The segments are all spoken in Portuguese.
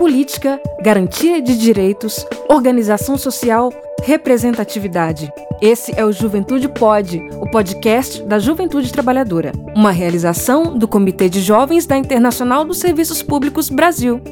política, garantia de direitos, organização social, representatividade. Esse é o Juventude Pode, o podcast da Juventude Trabalhadora, uma realização do Comitê de Jovens da Internacional dos Serviços Públicos Brasil.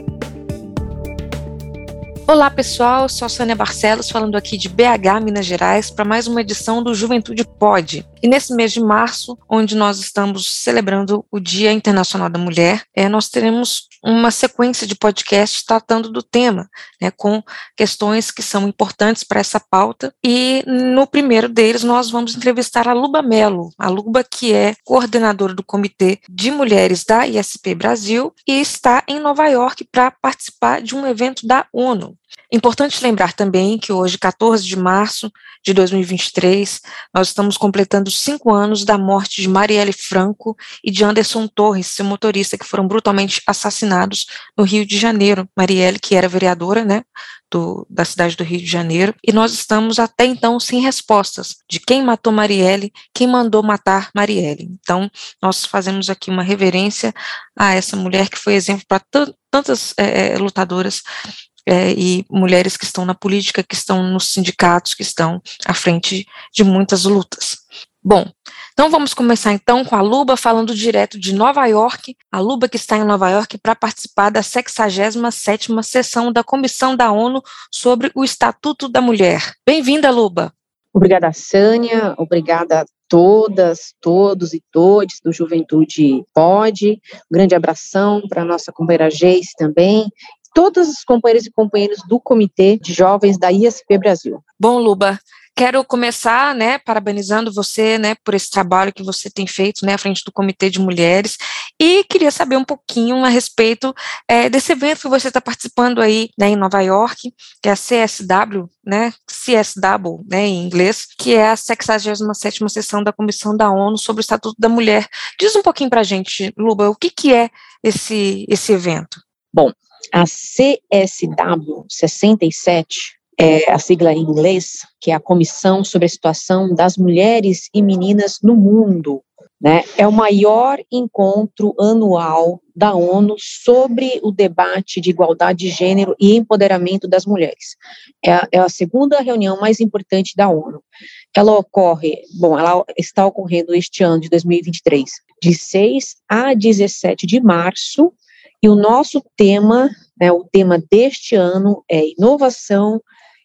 Olá pessoal, sou a Sônia Barcelos falando aqui de BH, Minas Gerais, para mais uma edição do Juventude Pode. E nesse mês de março, onde nós estamos celebrando o Dia Internacional da Mulher, é, nós teremos uma sequência de podcasts tratando do tema, né, com questões que são importantes para essa pauta. E no primeiro deles, nós vamos entrevistar a Luba Mello, a Luba que é coordenadora do Comitê de Mulheres da ISP Brasil e está em Nova York para participar de um evento da ONU. Importante lembrar também que hoje, 14 de março de 2023, nós estamos completando cinco anos da morte de Marielle Franco e de Anderson Torres, seu motorista, que foram brutalmente assassinados no Rio de Janeiro. Marielle, que era vereadora, né, do, da cidade do Rio de Janeiro, e nós estamos até então sem respostas de quem matou Marielle, quem mandou matar Marielle. Então, nós fazemos aqui uma reverência a essa mulher que foi exemplo para tantas é, lutadoras é, e mulheres que estão na política, que estão nos sindicatos, que estão à frente de muitas lutas. Bom, então vamos começar então com a Luba falando direto de Nova York, a Luba que está em Nova York para participar da 67ª sessão da Comissão da ONU sobre o Estatuto da Mulher. Bem-vinda, Luba. Obrigada, Sânia, obrigada a todas, todos e todes do Juventude Pode. Um grande abração para a nossa companheira Geice também todos os companheiros e companheiras do Comitê de Jovens da ISP Brasil. Bom, Luba, quero começar, né, parabenizando você, né, por esse trabalho que você tem feito, né, à frente do Comitê de Mulheres, e queria saber um pouquinho a respeito é, desse evento que você está participando aí, né, em Nova York, que é a CSW, né, CSW, né, em inglês, que é a 67ª sessão da Comissão da ONU sobre o Estatuto da Mulher. Diz um pouquinho para a gente, Luba, o que, que é esse, esse evento? Bom, a CSW 67 é a sigla em inglês, que é a Comissão sobre a Situação das Mulheres e Meninas no Mundo. Né? É o maior encontro anual da ONU sobre o debate de igualdade de gênero e empoderamento das mulheres. É a, é a segunda reunião mais importante da ONU. Ela ocorre, bom, ela está ocorrendo este ano de 2023, de 6 a 17 de março, e o nosso tema, né, o tema deste ano é inovação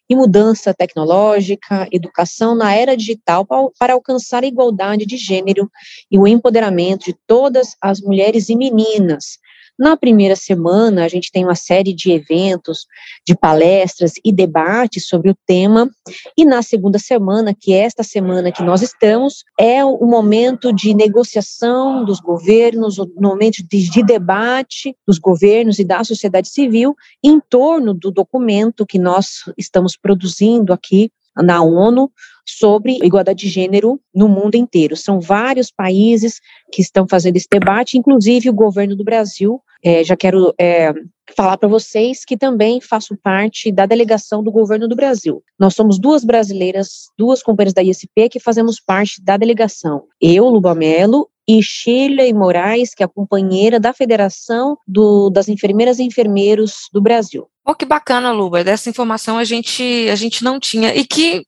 e mudança tecnológica, educação na era digital para, para alcançar a igualdade de gênero e o empoderamento de todas as mulheres e meninas, na primeira semana, a gente tem uma série de eventos, de palestras e debates sobre o tema, e na segunda semana, que é esta semana que nós estamos, é o momento de negociação dos governos, o momento de, de debate dos governos e da sociedade civil em torno do documento que nós estamos produzindo aqui na ONU sobre igualdade de gênero no mundo inteiro. São vários países que estão fazendo esse debate, inclusive o governo do Brasil. É, já quero é, falar para vocês que também faço parte da delegação do governo do Brasil. Nós somos duas brasileiras, duas companheiras da ISP que fazemos parte da delegação. Eu, Lubamelo, e Shirley Moraes, que é a companheira da Federação do, das Enfermeiras e Enfermeiros do Brasil. Oh, que bacana, Luba. Dessa informação a gente, a gente não tinha. E que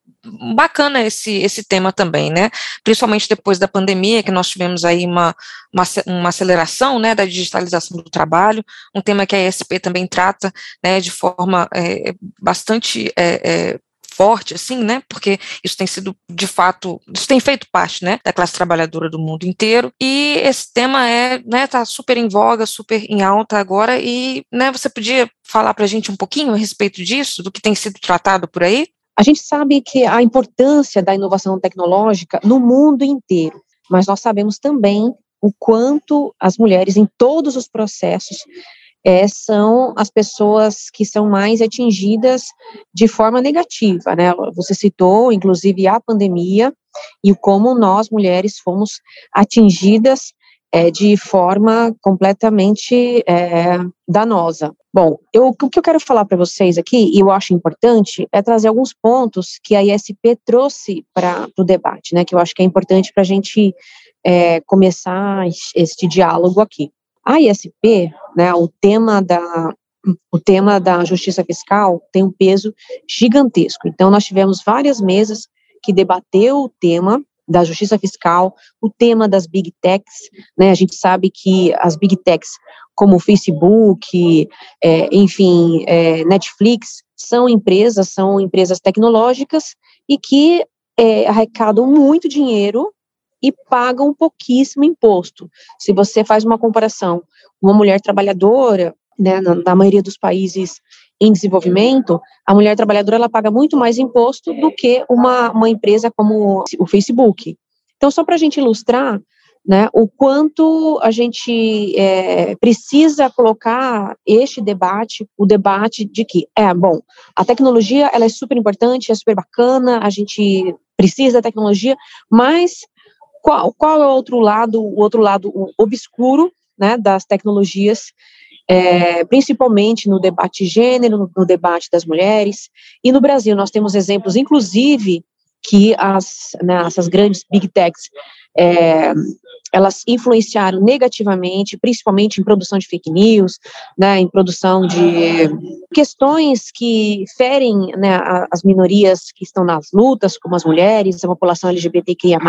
bacana esse, esse tema também, né? Principalmente depois da pandemia, que nós tivemos aí uma, uma, uma aceleração né, da digitalização do trabalho, um tema que a ESP também trata né, de forma é, bastante é, é, forte, assim, né? Porque isso tem sido, de fato, isso tem feito parte, né, da classe trabalhadora do mundo inteiro. E esse tema é, né, tá super em voga, super em alta agora. E, né, você podia falar para a gente um pouquinho a respeito disso, do que tem sido tratado por aí? A gente sabe que a importância da inovação tecnológica no mundo inteiro, mas nós sabemos também o quanto as mulheres em todos os processos é, são as pessoas que são mais atingidas de forma negativa, né? Você citou, inclusive, a pandemia e como nós, mulheres, fomos atingidas é, de forma completamente é, danosa. Bom, eu, o que eu quero falar para vocês aqui, e eu acho importante, é trazer alguns pontos que a ISP trouxe para o debate, né, que eu acho que é importante para a gente é, começar este diálogo aqui. A ISP, né, o tema da, o tema da justiça fiscal tem um peso gigantesco. Então, nós tivemos várias mesas que debateu o tema da justiça fiscal, o tema das big techs, né? A gente sabe que as big techs, como o Facebook, é, enfim, é, Netflix, são empresas, são empresas tecnológicas e que é, arrecadam muito dinheiro e pagam pouquíssimo imposto. Se você faz uma comparação, uma mulher trabalhadora, né, na, na maioria dos países em desenvolvimento, a mulher trabalhadora ela paga muito mais imposto do que uma, uma empresa como o Facebook. Então, só para a gente ilustrar né, o quanto a gente é, precisa colocar este debate, o debate de que, é, bom, a tecnologia ela é super importante, é super bacana, a gente precisa da tecnologia, mas qual, qual é o outro lado, o outro lado obscuro né, das tecnologias é, principalmente no debate gênero, no, no, debate das mulheres. E no Brasil nós temos exemplos, inclusive, que as, né, essas grandes big techs é, elas influenciaram negativamente, principalmente em produção de fake news, né, em produção de questões que ferem né, as minorias que estão nas lutas, como as mulheres, a população LGBTQIA+.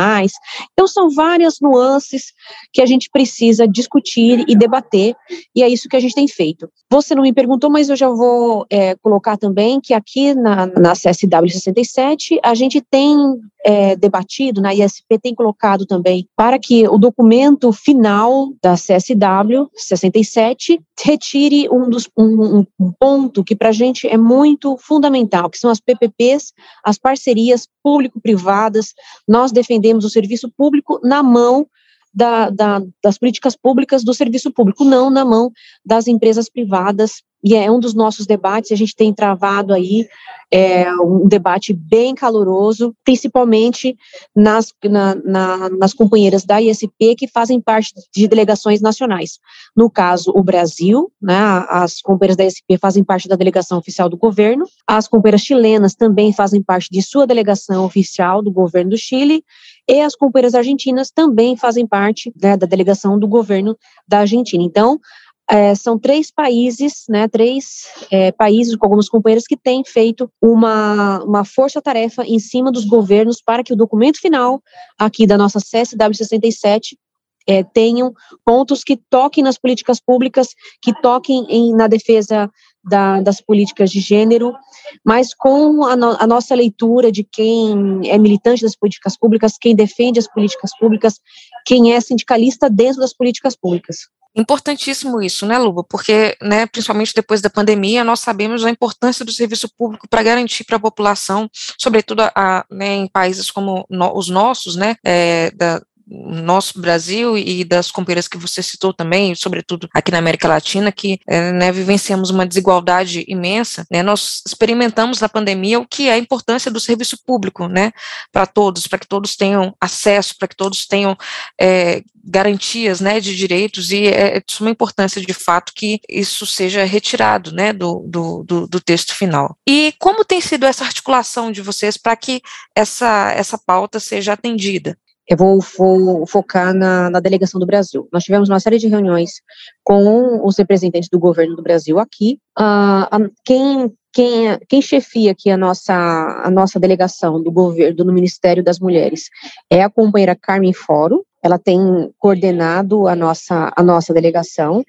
Então, são várias nuances que a gente precisa discutir e debater, e é isso que a gente tem feito. Você não me perguntou, mas eu já vou é, colocar também que aqui na, na CSW 67, a gente tem é, debatido, na ISP tem colocado também, para que o documento final da CSW 67 retire um, dos, um, um ponto que para a gente é muito fundamental, que são as PPPs, as parcerias público-privadas. Nós defendemos o serviço público na mão da, da, das políticas públicas do serviço público, não na mão das empresas privadas e é um dos nossos debates, a gente tem travado aí é, um debate bem caloroso, principalmente nas, na, na, nas companheiras da ISP que fazem parte de delegações nacionais. No caso, o Brasil, né, as companheiras da ISP fazem parte da delegação oficial do governo, as companheiras chilenas também fazem parte de sua delegação oficial do governo do Chile, e as companheiras argentinas também fazem parte né, da delegação do governo da Argentina. Então, é, são três países, né, três é, países com alguns companheiros que têm feito uma, uma força-tarefa em cima dos governos para que o documento final aqui da nossa CSW 67 é, tenham pontos que toquem nas políticas públicas, que toquem em, na defesa da, das políticas de gênero, mas com a, no, a, nossa leitura de quem é militante das políticas públicas, quem defende as políticas públicas, quem é sindicalista dentro das políticas públicas. Importantíssimo isso, né, Luba? Porque, né, principalmente depois da pandemia, nós sabemos a importância do serviço público para garantir para a população, sobretudo a, né, em países como no, os nossos, né, é, da, nosso Brasil e das companheiras que você citou também, sobretudo aqui na América Latina, que é, né, vivenciamos uma desigualdade imensa, né, nós experimentamos na pandemia o que é a importância do serviço público, né, para todos, para que todos tenham acesso, para que todos tenham é, garantias, né, de direitos e é, é de suma importância, de fato, que isso seja retirado, né, do, do, do, do texto final. E como tem sido essa articulação de vocês para que essa, essa pauta seja atendida? Eu vou, vou focar na, na, delegação do Brasil. Nós tivemos uma série de reuniões com os representantes do governo do Brasil aqui. Uh, quem, quem, quem chefia aqui a nossa, a nossa delegação do governo, do Ministério das Mulheres, é a companheira Carmen Foro. Ela tem coordenado a nossa, a nossa delegação.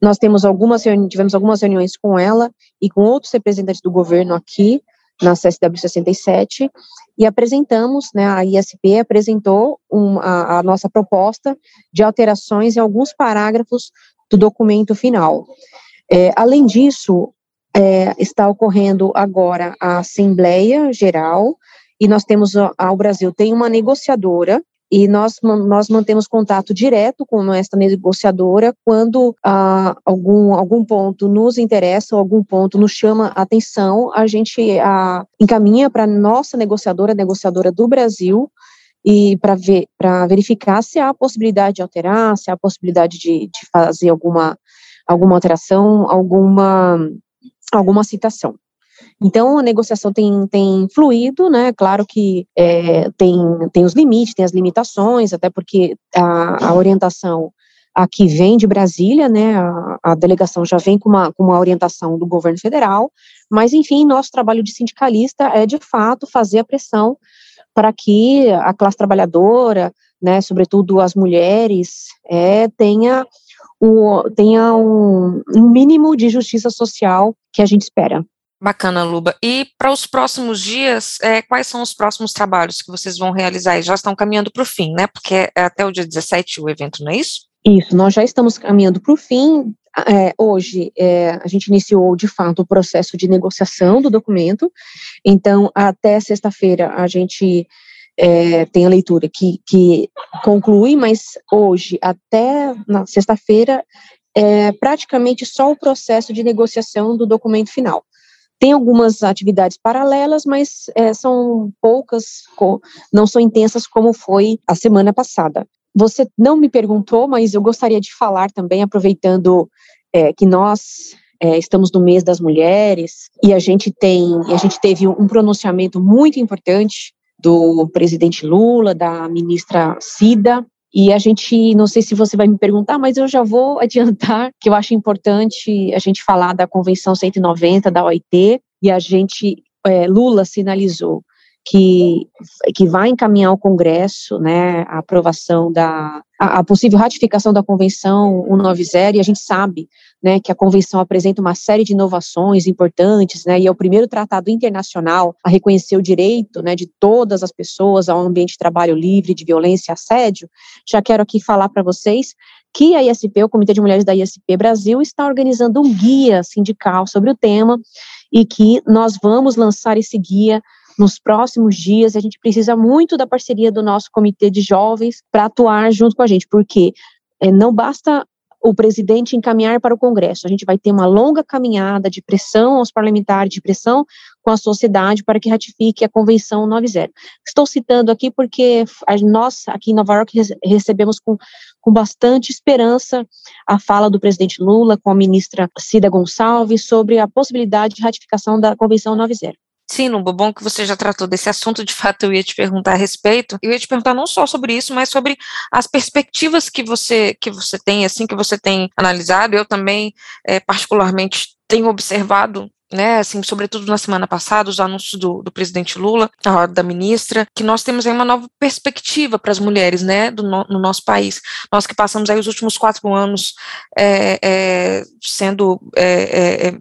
Nós temos algumas tivemos algumas reuniões com ela e com outros representantes do governo aqui na CSW 67 e apresentamos, né, a ISP apresentou um, a, a, nossa proposta de alterações em alguns parágrafos do documento final. É, além disso, é, está ocorrendo agora a Assembleia Geral e nós temos, o Brasil tem uma negociadora e nós, nós mantemos contato direto com esta negociadora quando ah, algum, algum ponto nos interessa ou algum ponto nos chama a atenção, a gente ah, encaminha para nossa negociadora, negociadora do Brasil, e para ver, para verificar se há possibilidade de alterar, se há possibilidade de, de fazer alguma, alguma alteração, alguma, alguma citação. Então, a negociação tem, tem fluído, né? Claro que é, tem, tem os limites, tem as limitações, até porque a, a orientação aqui vem de Brasília, né, a, a delegação já vem com uma, com uma orientação do governo federal, mas, enfim, nosso trabalho de sindicalista é, de fato, fazer a pressão para que a classe trabalhadora, né, sobretudo as mulheres, é, tenha, o, tenha um, um mínimo de justiça social que a gente espera. Bacana, Luba. E para os próximos dias, é, quais são os próximos trabalhos que vocês vão realizar? Já estão caminhando para o fim, né? Porque é até o dia 17 o evento, não é isso? Isso, nós já estamos caminhando para o fim. É, hoje, é, a gente iniciou, de fato, o processo de negociação do documento. Então, até sexta-feira, a gente é, tem a leitura que, que conclui, mas hoje, até na sexta-feira, é praticamente só o processo de negociação do documento final. Tem algumas atividades paralelas, mas é, são poucas, não são intensas como foi a semana passada. Você não me perguntou, mas eu gostaria de falar também, aproveitando é, que nós é, estamos no mês das mulheres e a gente tem, a gente teve um pronunciamento muito importante do presidente Lula, da ministra Cida, e a gente, não sei se você vai me perguntar, mas eu já vou adiantar que eu acho importante a gente falar da Convenção 190 da OIT, e a gente, é, Lula sinalizou que, que vai encaminhar ao Congresso, né, a aprovação da, a, a, possível ratificação da Convenção 190, e a gente sabe, né, que a Convenção apresenta uma série de inovações importantes, né, e é o primeiro tratado internacional a reconhecer o direito, né, de todas as pessoas a um ambiente de trabalho livre de violência e assédio. Já quero aqui falar para vocês que a ISP, o Comitê de Mulheres da ISP Brasil, está organizando um guia sindical sobre o tema e que nós vamos lançar esse guia nos próximos dias. A gente precisa muito da parceria do nosso comitê de jovens para atuar junto com a gente, porque é, não basta o presidente encaminhar para o Congresso. A gente vai ter uma longa caminhada de pressão aos parlamentares, de pressão com a sociedade para que ratifique a Convenção 90. Estou citando aqui porque nós, aqui em Nova York, recebemos com, com bastante esperança a fala do presidente Lula com a ministra Cida Gonçalves sobre a possibilidade de ratificação da Convenção 90. Sim, Lumbo, bom que você já tratou desse assunto, de fato eu ia te perguntar a respeito. Eu ia te perguntar não só sobre isso, mas sobre as perspectivas que você que você tem, assim, que você tem analisado. Eu também, é, particularmente, tenho observado né, assim, sobretudo na semana passada, os anúncios do, do presidente Lula, da ministra, que nós temos aí uma nova perspectiva para as mulheres, né, do no, no, nosso país. Nós que passamos aí os últimos quatro anos é, é, sendo é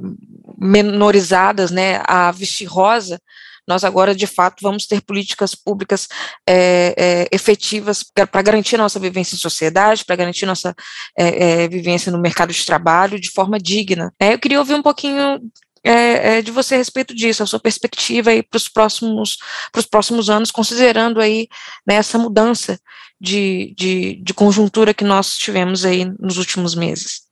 menorizadas, né, a vestir rosa, nós agora, de fato, vamos ter políticas públicas é, é, efetivas para garantir nossa vivência em sociedade, para garantir nossa é, vivência no mercado de trabalho de forma digna. É, eu queria ouvir um pouquinho de você a respeito disso, a sua perspectiva aí para os próximos, próximos anos, considerando aí né, essa mudança de, de, de conjuntura que nós tivemos aí nos últimos meses.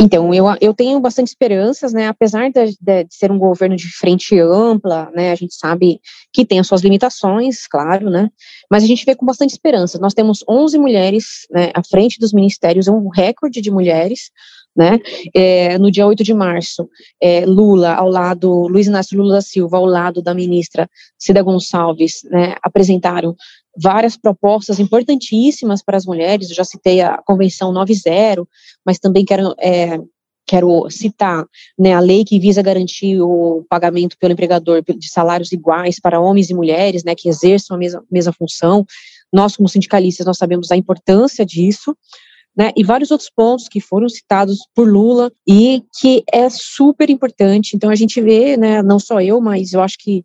Então, eu, eu tenho bastante esperanças, né, apesar de, de, de, ser um governo de frente ampla, né, a gente sabe que tem as suas limitações, claro, né, mas a gente vê com bastante esperança. Nós temos 11 mulheres, né, à frente dos ministérios, é um recorde de mulheres, né, é, no dia 8 de março, é, Lula ao lado, Luiz Inácio Lula da Silva ao lado da ministra Cida Gonçalves, né, apresentaram várias propostas importantíssimas para as mulheres, eu já citei a Convenção 90, mas também quero, é, quero citar né, a lei que visa garantir o pagamento pelo empregador de salários iguais para homens e mulheres, né, que exerçam a mesma, mesma função, nós como sindicalistas, nós sabemos a importância disso, né, e vários outros pontos que foram citados por Lula e que é super importante. Então a gente vê, né, não só eu, mas eu acho que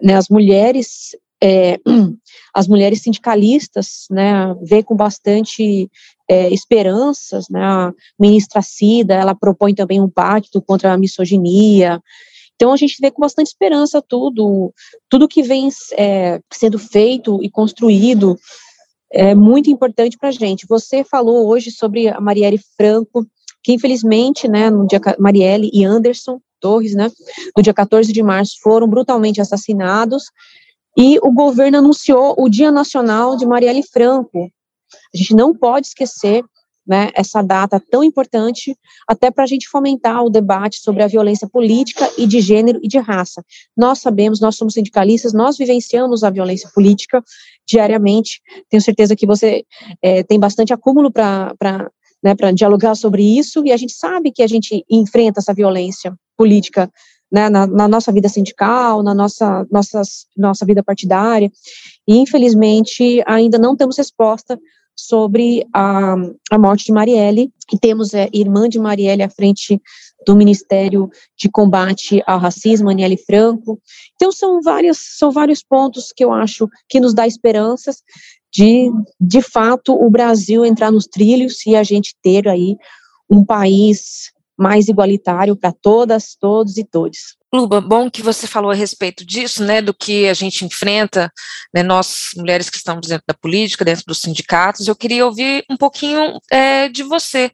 né, as mulheres é, as mulheres sindicalistas, né, vê com bastante é, esperanças, né, a ministra Cida, ela propõe também um pacto contra a misoginia, então a gente vê com bastante esperança tudo, tudo que vem é, sendo feito e construído é muito importante para a gente. Você falou hoje sobre a Marielle Franco, que infelizmente, né, no dia Marielle e Anderson Torres, né, no dia 14 de março foram brutalmente assassinados, e o governo anunciou o Dia Nacional de Marielle Franco. A gente não pode esquecer né, essa data tão importante, até para a gente fomentar o debate sobre a violência política e de gênero e de raça. Nós sabemos, nós somos sindicalistas, nós vivenciamos a violência política diariamente. Tenho certeza que você é, tem bastante acúmulo para né, dialogar sobre isso, e a gente sabe que a gente enfrenta essa violência política né, na, na, nossa vida sindical, na nossa, nossas, nossa vida partidária, e infelizmente ainda não temos resposta sobre a, a morte de Marielle, e temos é, irmã de Marielle à frente do Ministério de Combate ao Racismo, Aniele Franco. Então, são, várias, são vários pontos que eu acho que nos dá esperanças de, de fato, o Brasil entrar nos trilhos e a gente ter aí um país mais igualitário para todas, todos e todos. Luba, bom que você falou a respeito disso, né, do que a gente enfrenta, né, nós mulheres que estamos dentro da política, dentro dos sindicatos. Eu queria ouvir um pouquinho é, de você,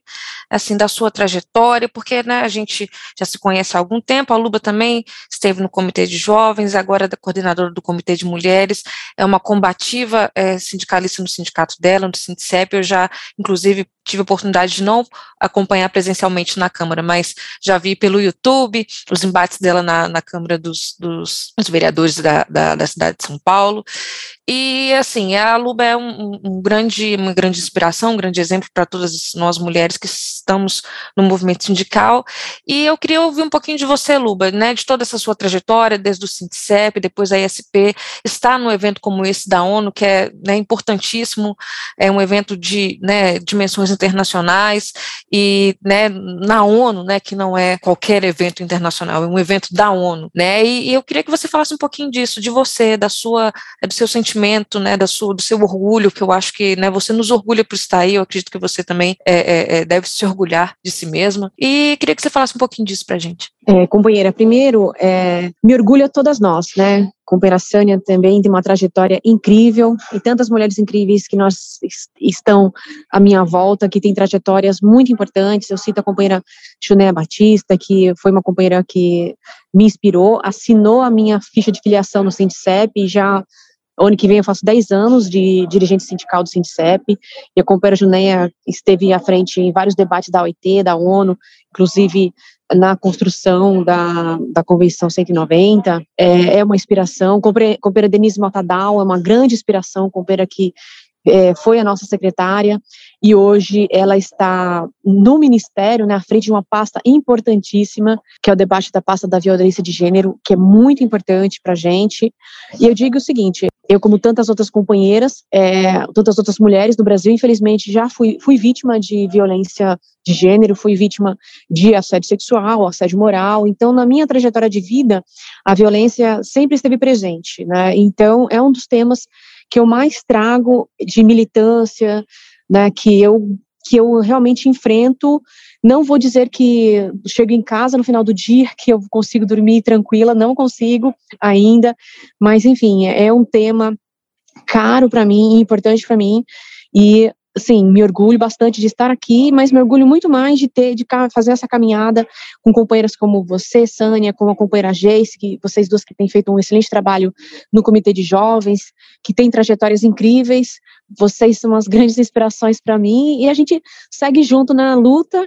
assim, da sua trajetória, porque né, a gente já se conhece há algum tempo. A Luba também esteve no Comitê de Jovens, agora é coordenadora do Comitê de Mulheres, é uma combativa é, sindicalista no sindicato dela, no Sindicep. Eu já, inclusive, tive a oportunidade de não acompanhar presencialmente na Câmara, mas já vi pelo YouTube os embates dela na, na Câmara dos, dos, dos vereadores da, da, da, cidade de São Paulo. E, assim, a Luba é um, um grande, uma grande inspiração, um grande exemplo para todas nós mulheres que estamos no movimento sindical. E eu queria ouvir um pouquinho de você, Luba, né, de toda essa sua trajetória, desde o Sindicep, depois a ISP, estar num evento como esse da ONU, que é né, importantíssimo, é um evento de né, dimensões internacionais e né, na ONU, né, que não é qualquer evento internacional, é um evento da ONU, né? E, e, eu queria que você falasse um pouquinho disso, de você, da sua, do seu sentimento, né, da sua, do seu orgulho, que eu acho que, né, você nos orgulha por estar aí. Eu acredito que você também é, é, é deve se orgulhar de si mesma. E queria que você falasse um pouquinho disso para gente. É, companheira, primeiro, é, me orgulha todas nós, né? Companheira Sânia também tem uma trajetória incrível e tantas mulheres incríveis que nós estão à minha volta, que têm trajetórias muito importantes. Eu cito a companheira Chunéia Batista, que foi uma companheira que me inspirou, assinou a minha ficha de filiação no Sindicep e já ano que vem eu faço 10 anos de dirigente sindical do Sindicep, e a companheira Junéia esteve à frente em vários debates da OIT, da ONU, inclusive na construção da, da Convenção 190, é, é uma inspiração. Companheira Denise Motadal é uma grande inspiração, companheira que é, foi a nossa secretária e hoje ela está no ministério, né, frente de uma pasta importantíssima, que é o debate da pasta da violência de gênero, que é muito importante para a gente. E eu digo o seguinte: eu, como tantas outras companheiras, é, tantas outras mulheres do Brasil, infelizmente já fui, fui vítima de violência de gênero, fui vítima de assédio sexual, assédio moral. Então, na minha trajetória de vida, a violência sempre esteve presente, né? Então, é um dos temas que eu mais trago de militância, né? Que eu que eu realmente enfrento. Não vou dizer que chego em casa no final do dia que eu consigo dormir tranquila, não consigo ainda, mas enfim, é um tema caro para mim, importante para mim, e sim, me orgulho bastante de estar aqui, mas me orgulho muito mais de ter, de fazer essa caminhada com companheiras como você, Sânia, como a companheira Jace, que vocês duas que têm feito um excelente trabalho no Comitê de Jovens, que têm trajetórias incríveis, vocês são as grandes inspirações para mim, e a gente segue junto na luta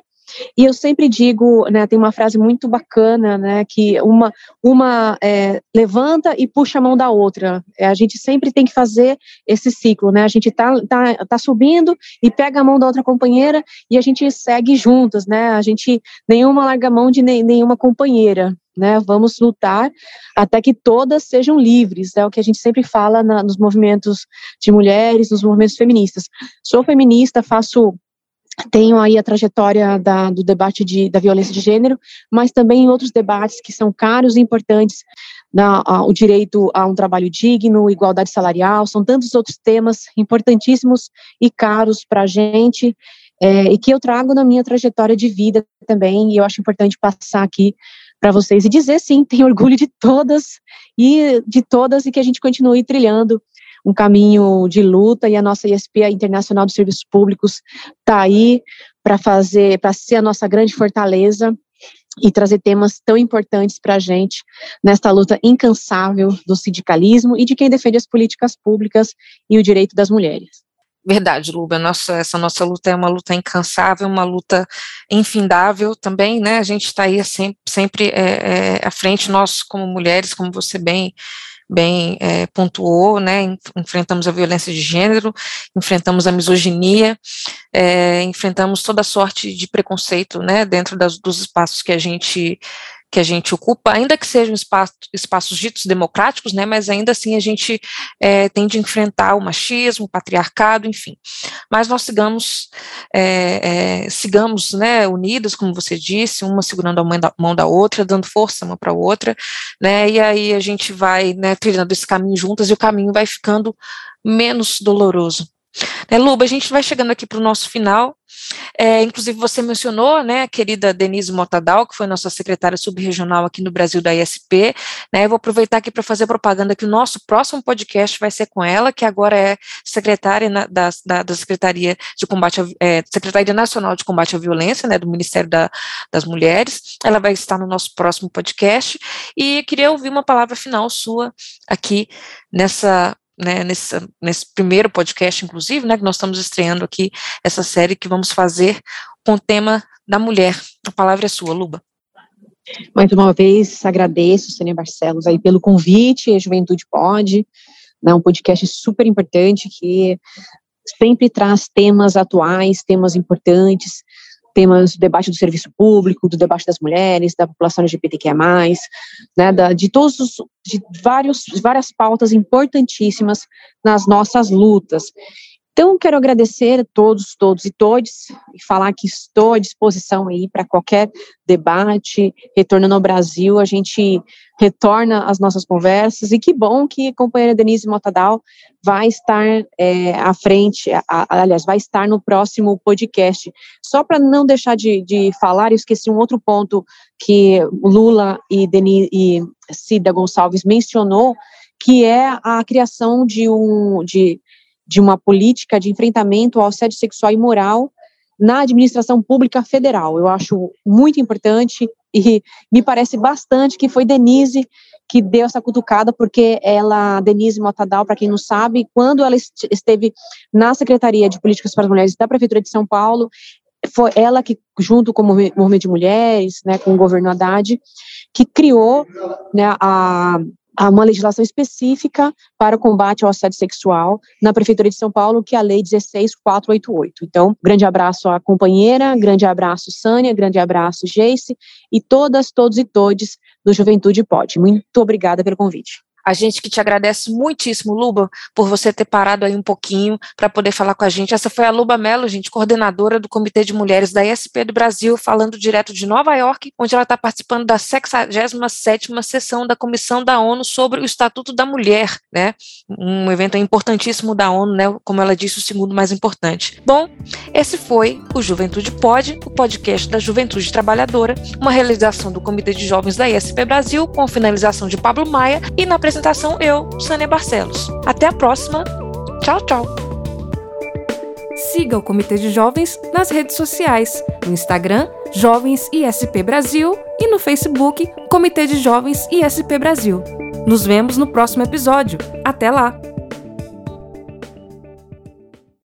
e eu sempre digo, né, tem uma frase muito bacana, né, que uma, uma é, levanta e puxa a mão da outra. É, a gente sempre tem que fazer esse ciclo, né? A gente tá, tá, tá subindo e pega a mão da outra companheira e a gente segue juntas, né? A gente nenhuma larga mão de nenhuma companheira. Né, vamos lutar até que todas sejam livres, é o que a gente sempre fala na, nos movimentos de mulheres, nos movimentos feministas. Sou feminista, faço tenho aí a trajetória da, do debate de, da violência de gênero, mas também outros debates que são caros e importantes, na, a, o direito a um trabalho digno, igualdade salarial, são tantos outros temas importantíssimos e caros para a gente, é, e que eu trago na minha trajetória de vida também, e eu acho importante passar aqui para vocês e dizer sim, tenho orgulho de todas e de todas e que a gente continue trilhando um caminho de luta e a nossa ISP, a Internacional dos Serviços Públicos, está aí para fazer, para ser a nossa grande fortaleza e trazer temas tão importantes para a gente nesta luta incansável do sindicalismo e de quem defende as políticas públicas e o direito das mulheres. Verdade, Luba, nossa, essa nossa luta é uma luta incansável, uma luta infindável também, né, a gente está aí sempre, sempre é, é, à frente, nós como mulheres, como você bem bem é, pontuou, né? Enfrentamos a violência de gênero, enfrentamos a misoginia, é, enfrentamos toda sorte de preconceito, né? Dentro das, dos espaços que a gente que a gente ocupa, ainda que sejam espaço, espaços ditos democráticos, né, mas ainda assim a gente é, tem de enfrentar o machismo, o patriarcado, enfim. Mas nós sigamos, é, é, sigamos, né, unidas, como você disse, uma segurando a mão da, mão da outra, dando força uma para a outra, né, e aí a gente vai, né, trilhando esse caminho juntas e o caminho vai ficando menos doloroso. Né, Luba, a gente vai chegando aqui para o nosso final. É, inclusive, você mencionou, né, a querida Denise Motadal, que foi nossa secretária subregional aqui no Brasil da ISP. Né, eu vou aproveitar aqui para fazer propaganda que o nosso próximo podcast vai ser com ela, que agora é secretária na, da, da, da, Secretaria de Combate, a, é, Secretaria Nacional de Combate à Violência, né, do Ministério da, das Mulheres. Ela vai estar no nosso próximo podcast e queria ouvir uma palavra final sua aqui nessa né, nesse, nesse primeiro podcast, inclusive, né, que nós estamos estreando aqui essa série que vamos fazer com o tema da mulher. A palavra é sua, Luba. Mais uma vez, agradeço, Sônia Barcelos, aí pelo convite, a Juventude Pode, né, um podcast super importante que sempre traz temas atuais, temas importantes, temas do debate do serviço público, do debate das mulheres, da população LGBTQIA+, né, da, de todos os, de vários, várias pautas importantíssimas nas nossas lutas. Então, quero agradecer a todos, todos e todes, e falar que estou à disposição aí para qualquer debate, retornando ao Brasil, a gente retorna às nossas conversas, e que bom que a companheira Denise Motadal vai estar é, à frente, a, a, aliás, vai estar no próximo podcast. Só para não deixar de, de falar, eu esqueci um outro ponto que Lula e, Denise, e Cida Gonçalves mencionou, que é a criação de um, de de uma política de enfrentamento ao assédio sexual e moral na administração pública federal. Eu acho muito importante e me parece bastante que foi Denise que deu essa cutucada, porque ela, Denise Motadal, para quem não sabe, quando ela esteve na Secretaria de Políticas para as Mulheres da Prefeitura de São Paulo, foi ela que, junto com o Movimento de Mulheres, né, com o governo Haddad, que criou né, a uma legislação específica para o combate ao assédio sexual na Prefeitura de São Paulo, que é a Lei 16488. Então, grande abraço à companheira, grande abraço Sânia, grande abraço Jace e todas, todos e todes do Juventude Pode. Muito obrigada pelo convite. A gente que te agradece muitíssimo, Luba, por você ter parado aí um pouquinho para poder falar com a gente. Essa foi a Luba Mello, gente, coordenadora do Comitê de Mulheres da ISP do Brasil, falando direto de Nova York, onde ela está participando da 67ª sessão da Comissão da ONU sobre o Estatuto da Mulher, né? Um evento importantíssimo da ONU, né? Como ela disse, o segundo mais importante. Bom, esse foi o Juventude Pode, o podcast da Juventude Trabalhadora, uma realização do Comitê de Jovens da ISP Brasil, com finalização de Pablo Maia e na apresentação apresentação eu, Sânia Barcelos. Até a próxima. Tchau, tchau. Siga o Comitê de Jovens nas redes sociais, no Instagram, Jovens ISP Brasil e no Facebook, Comitê de Jovens ISP Brasil. Nos vemos no próximo episódio. Até lá!